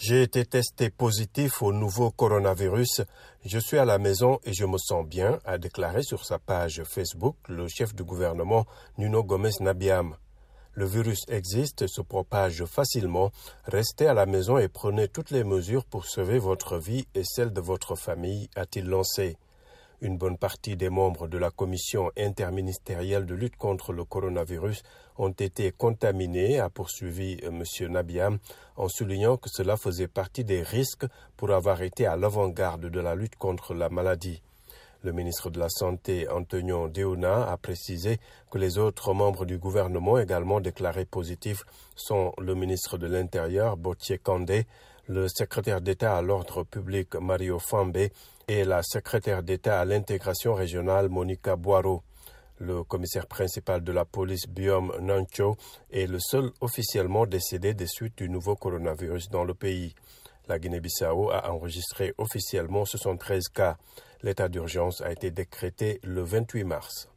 J'ai été testé positif au nouveau coronavirus. Je suis à la maison et je me sens bien, a déclaré sur sa page Facebook le chef du gouvernement Nuno Gomez Nabiam. Le virus existe, se propage facilement. Restez à la maison et prenez toutes les mesures pour sauver votre vie et celle de votre famille, a-t-il lancé. Une bonne partie des membres de la commission interministérielle de lutte contre le coronavirus ont été contaminés, a poursuivi euh, M. Nabiam, en soulignant que cela faisait partie des risques pour avoir été à l'avant-garde de la lutte contre la maladie. Le ministre de la Santé, Antonio Deuna, a précisé que les autres membres du gouvernement également déclarés positifs sont le ministre de l'Intérieur, Botier Kandé, le secrétaire d'État à l'ordre public Mario Fambe et la secrétaire d'État à l'intégration régionale Monica Boiro. Le commissaire principal de la police Biom Nancho est le seul officiellement décédé des suites du nouveau coronavirus dans le pays. La Guinée-Bissau a enregistré officiellement 73 cas. L'état d'urgence a été décrété le 28 mars.